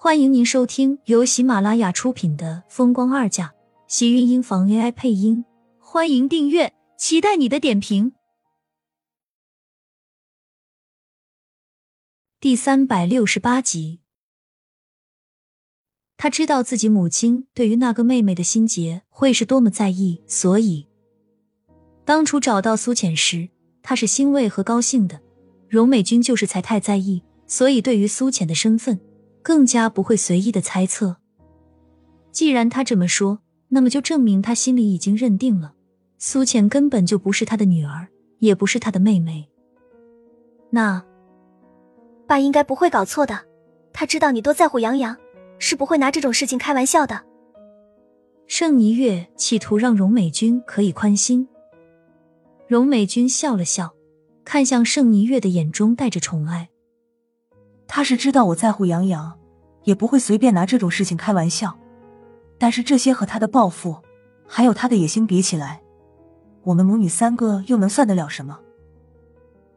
欢迎您收听由喜马拉雅出品的《风光二嫁》，喜运音房 AI 配音。欢迎订阅，期待你的点评。第三百六十八集，他知道自己母亲对于那个妹妹的心结会是多么在意，所以当初找到苏浅时，他是欣慰和高兴的。荣美君就是才太在意，所以对于苏浅的身份。更加不会随意的猜测。既然他这么说，那么就证明他心里已经认定了苏浅根本就不是他的女儿，也不是他的妹妹。那爸应该不会搞错的，他知道你多在乎杨洋，是不会拿这种事情开玩笑的。盛一月企图让荣美君可以宽心。荣美君笑了笑，看向盛一月的眼中带着宠爱。他是知道我在乎杨洋。也不会随便拿这种事情开玩笑，但是这些和他的抱负，还有他的野心比起来，我们母女三个又能算得了什么？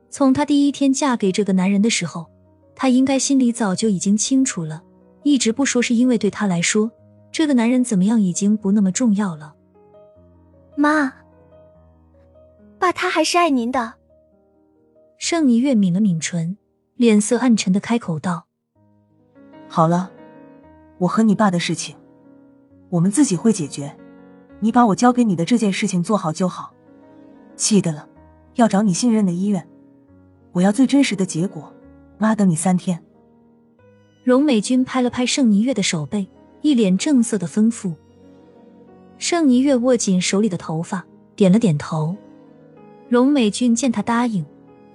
从她第一天嫁给这个男人的时候，她应该心里早就已经清楚了，一直不说是因为对她来说，这个男人怎么样已经不那么重要了。妈，爸他还是爱您的。盛霓月抿了抿唇，脸色暗沉的开口道。好了，我和你爸的事情，我们自己会解决。你把我交给你的这件事情做好就好。记得了，要找你信任的医院。我要最真实的结果。妈，等你三天。荣美君拍了拍盛霓月的手背，一脸正色的吩咐。盛霓月握紧手里的头发，点了点头。荣美君见他答应，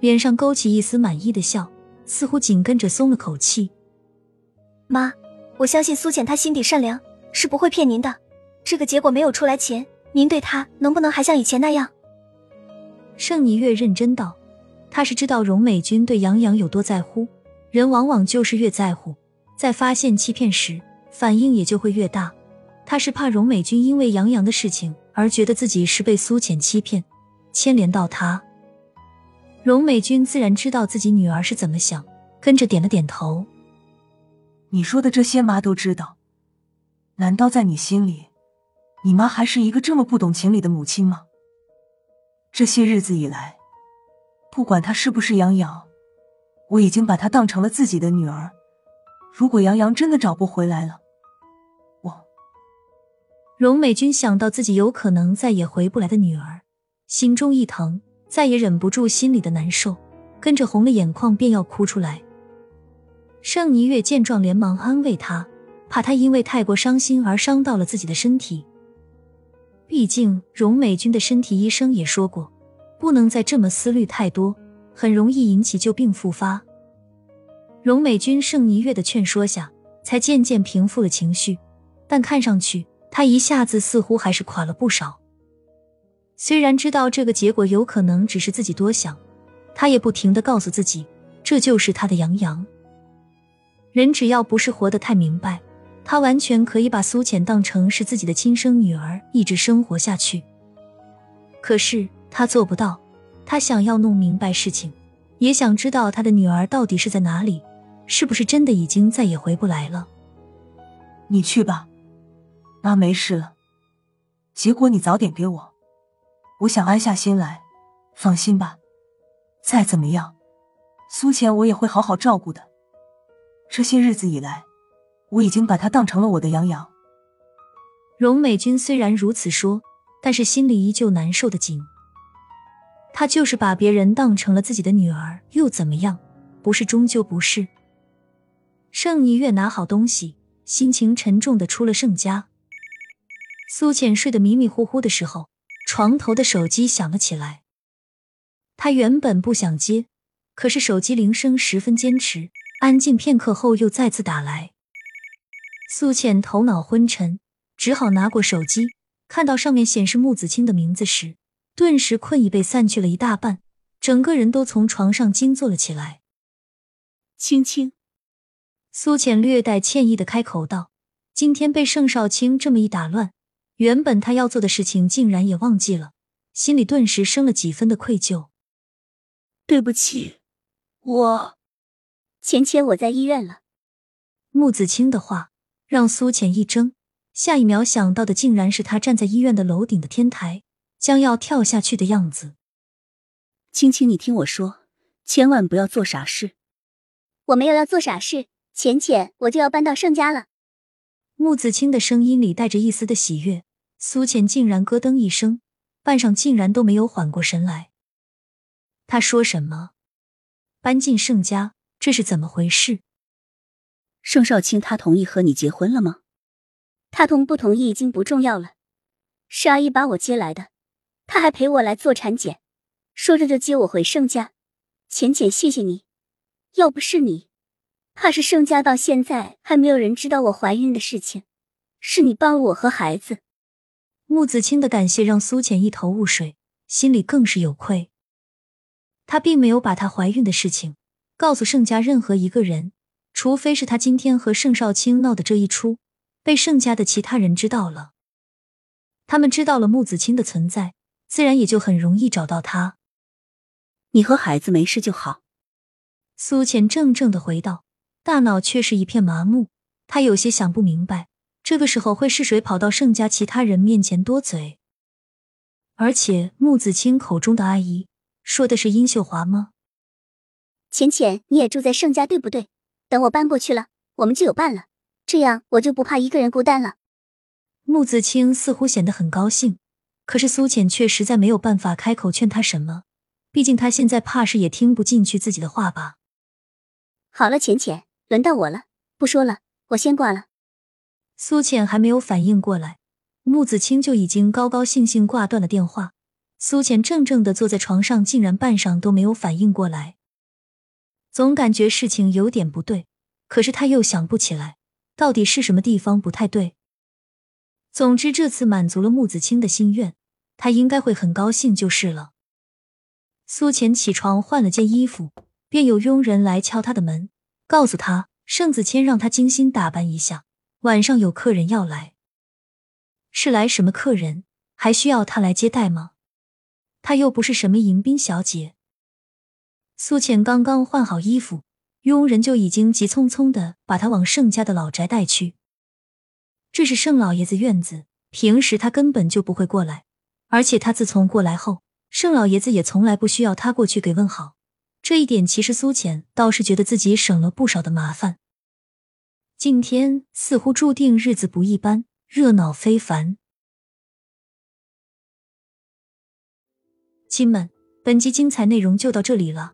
脸上勾起一丝满意的笑，似乎紧跟着松了口气。妈，我相信苏浅，她心底善良，是不会骗您的。这个结果没有出来前，您对她能不能还像以前那样？盛霓月认真道：“他是知道荣美君对杨洋有多在乎，人往往就是越在乎，在发现欺骗时，反应也就会越大。他是怕荣美君因为杨洋的事情而觉得自己是被苏浅欺骗，牵连到他。荣美君自然知道自己女儿是怎么想，跟着点了点头。”你说的这些，妈都知道。难道在你心里，你妈还是一个这么不懂情理的母亲吗？这些日子以来，不管她是不是杨洋，我已经把她当成了自己的女儿。如果杨洋真的找不回来了，我……荣美君想到自己有可能再也回不来的女儿，心中一疼，再也忍不住心里的难受，跟着红了眼眶，便要哭出来。盛霓月见状，连忙安慰他，怕他因为太过伤心而伤到了自己的身体。毕竟荣美君的身体，医生也说过，不能再这么思虑太多，很容易引起旧病复发。荣美君盛霓月的劝说下，才渐渐平复了情绪，但看上去他一下子似乎还是垮了不少。虽然知道这个结果有可能只是自己多想，他也不停的告诉自己，这就是他的杨洋。人只要不是活得太明白，他完全可以把苏浅当成是自己的亲生女儿，一直生活下去。可是他做不到，他想要弄明白事情，也想知道他的女儿到底是在哪里，是不是真的已经再也回不来了。你去吧，妈没事了。结果你早点给我，我想安下心来。放心吧，再怎么样，苏浅我也会好好照顾的。这些日子以来，我已经把他当成了我的杨洋。荣美君虽然如此说，但是心里依旧难受的紧。她就是把别人当成了自己的女儿，又怎么样？不是终究不是。盛一月拿好东西，心情沉重的出了盛家。苏浅睡得迷迷糊糊的时候，床头的手机响了起来。他原本不想接，可是手机铃声十分坚持。安静片刻后，又再次打来。苏浅头脑昏沉，只好拿过手机，看到上面显示穆子清的名字时，顿时困意被散去了一大半，整个人都从床上惊坐了起来。青青，苏浅略带歉意的开口道：“今天被盛少卿这么一打乱，原本他要做的事情竟然也忘记了，心里顿时生了几分的愧疚。对不起，我。”芊芊，我在医院了。穆子清的话让苏浅一怔，下一秒想到的竟然是他站在医院的楼顶的天台，将要跳下去的样子。青青，你听我说，千万不要做傻事。我没有要做傻事，浅浅，我就要搬到盛家了。穆子清的声音里带着一丝的喜悦，苏浅竟然咯噔一声，半晌竟然都没有缓过神来。他说什么？搬进盛家，这是怎么回事？盛少卿他同意和你结婚了吗？他同不同意已经不重要了，是阿姨把我接来的，他还陪我来做产检。说着就接我回盛家，浅浅，谢谢你。要不是你，怕是盛家到现在还没有人知道我怀孕的事情。是你帮了我和孩子。穆子清的感谢让苏浅一头雾水，心里更是有愧。他并没有把她怀孕的事情告诉盛家任何一个人，除非是他今天和盛少卿闹的这一出被盛家的其他人知道了。他们知道了穆子清的存在，自然也就很容易找到他。你和孩子没事就好。苏浅怔怔的回道，大脑却是一片麻木。他有些想不明白，这个时候会是谁跑到盛家其他人面前多嘴？而且穆子清口中的阿姨说的是殷秀华吗？浅浅，你也住在盛家对不对？等我搬过去了，我们就有伴了，这样我就不怕一个人孤单了。穆子清似乎显得很高兴，可是苏浅却实在没有办法开口劝他什么。毕竟他现在怕是也听不进去自己的话吧。好了，浅浅，轮到我了，不说了，我先挂了。苏浅还没有反应过来，穆子清就已经高高兴兴挂断了电话。苏浅怔怔的坐在床上，竟然半晌都没有反应过来，总感觉事情有点不对，可是他又想不起来到底是什么地方不太对。总之，这次满足了穆子清的心愿，他应该会很高兴就是了。苏浅起床换了件衣服，便有佣人来敲他的门，告诉他盛子谦让他精心打扮一下，晚上有客人要来。是来什么客人？还需要他来接待吗？他又不是什么迎宾小姐。苏浅刚刚换好衣服，佣人就已经急匆匆的把他往盛家的老宅带去。这是盛老爷子院子，平时他根本就不会过来，而且他自从过来后。盛老爷子也从来不需要他过去给问好，这一点其实苏浅倒是觉得自己省了不少的麻烦。今天似乎注定日子不一般，热闹非凡。亲们，本集精彩内容就到这里了，